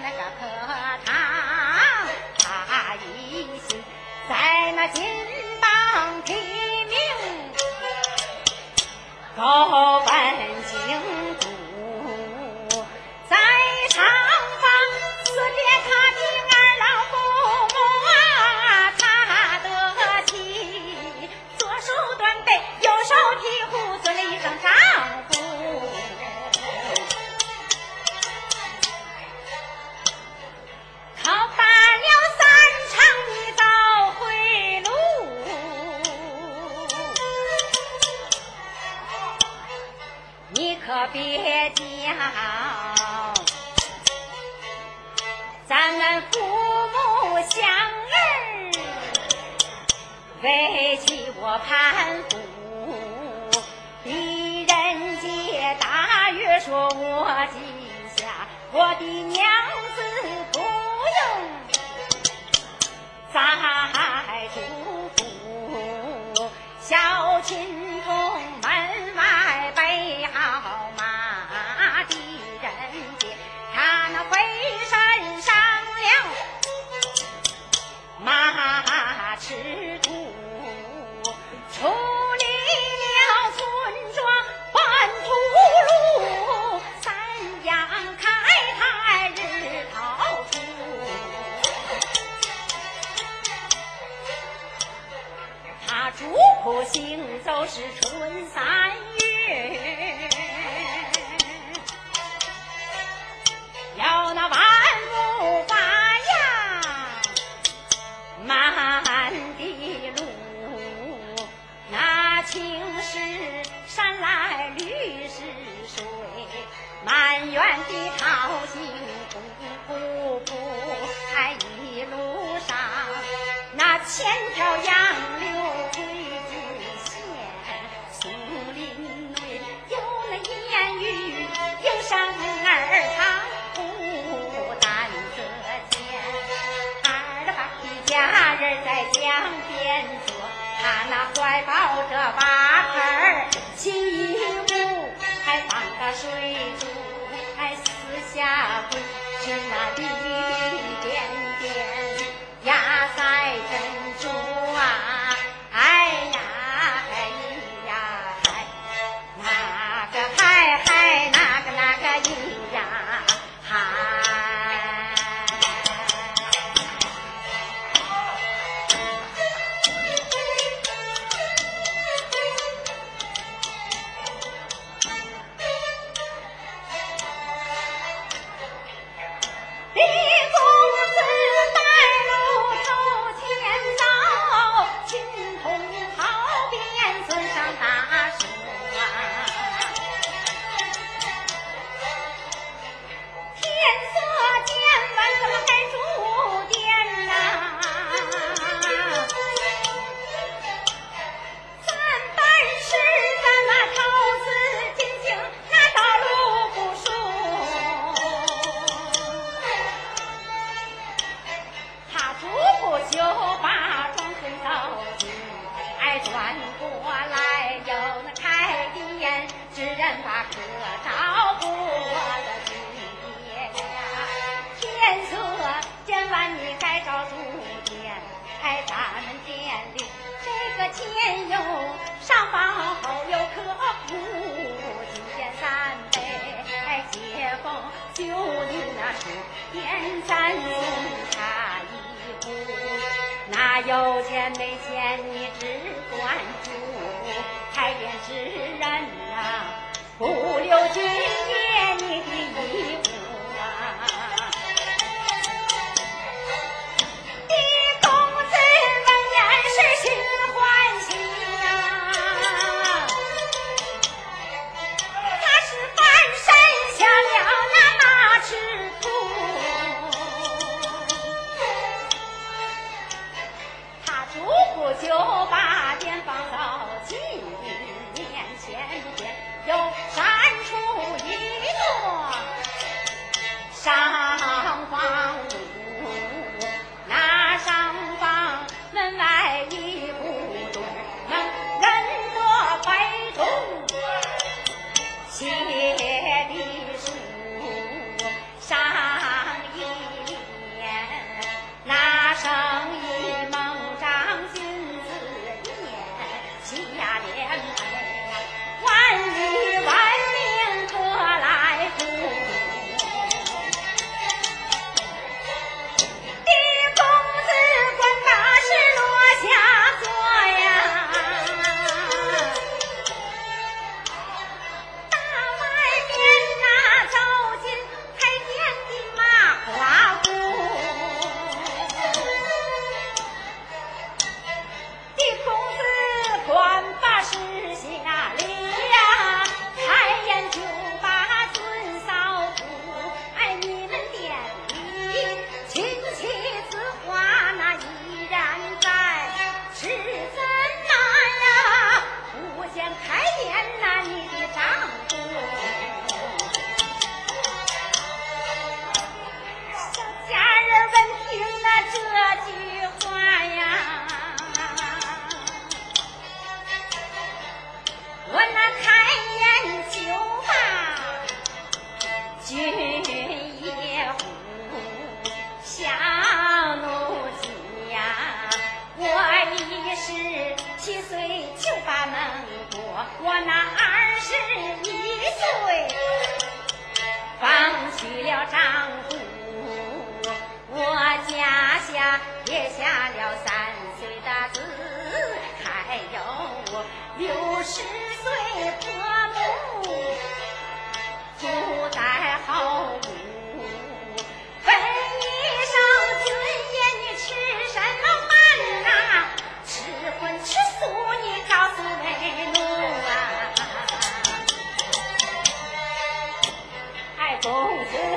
那个课堂他一心在那金榜题名高攀经我的娘子不用再嘱咐，小青铜门外备好马的人，他那回身上了马驰。是春三两边坐，他那怀抱着八盆金银壶，还放个水煮，还四下跪，是那地。我那开眼就把军爷呼，小奴家，我一十七岁就把门过，我那二十一岁放弃了丈夫，我家下也下了三岁的子，还有我六十。风风。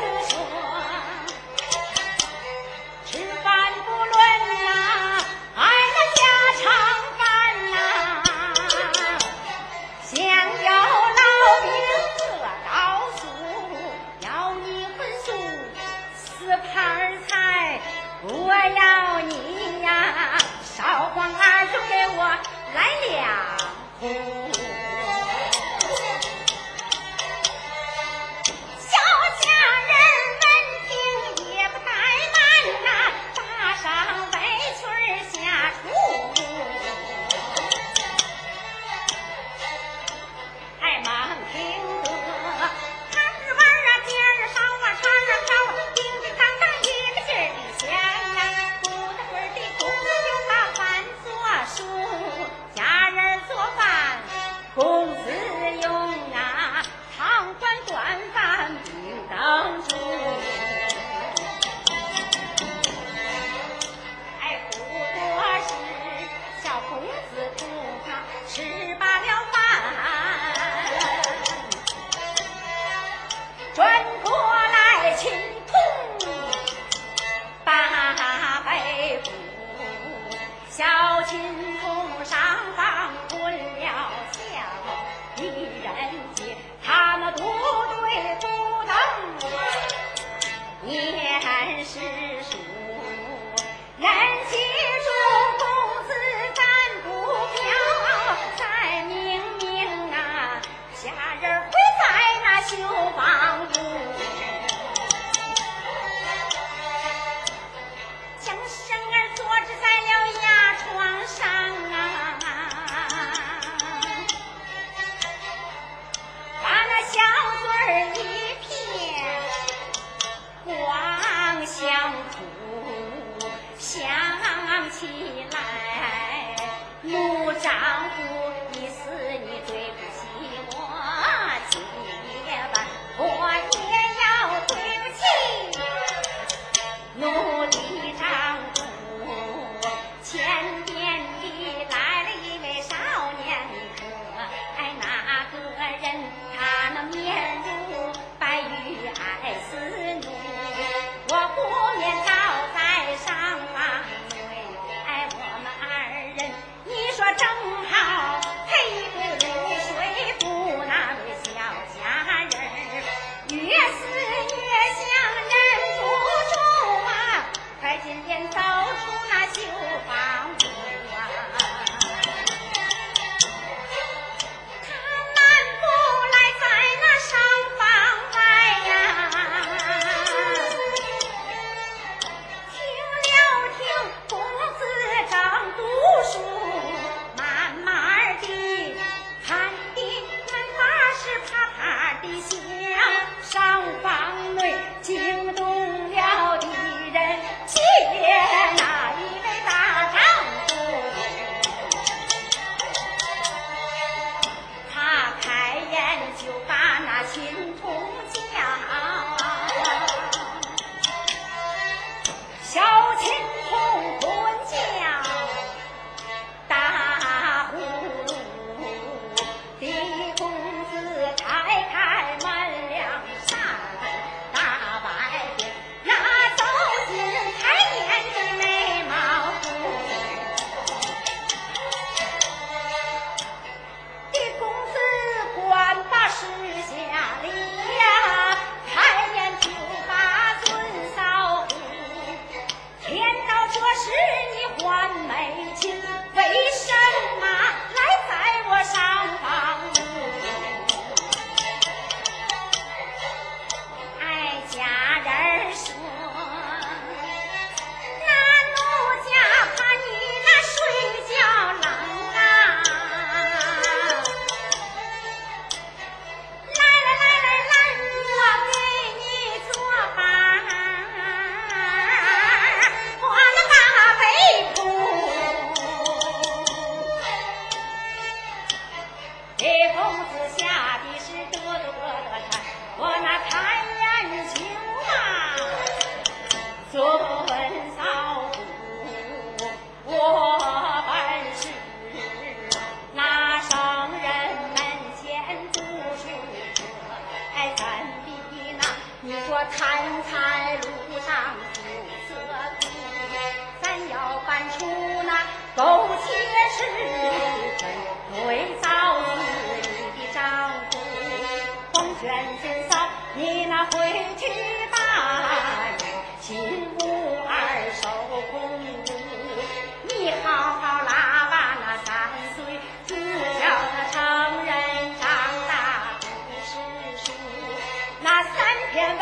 watching down. 贪财路上出色苦，咱要搬出那苟且是对嫂子你的丈夫，奉劝尊嫂你那回去吧，亲母儿受公务，你好好拉完那三岁，主叫他成人长大不识书，那三篇文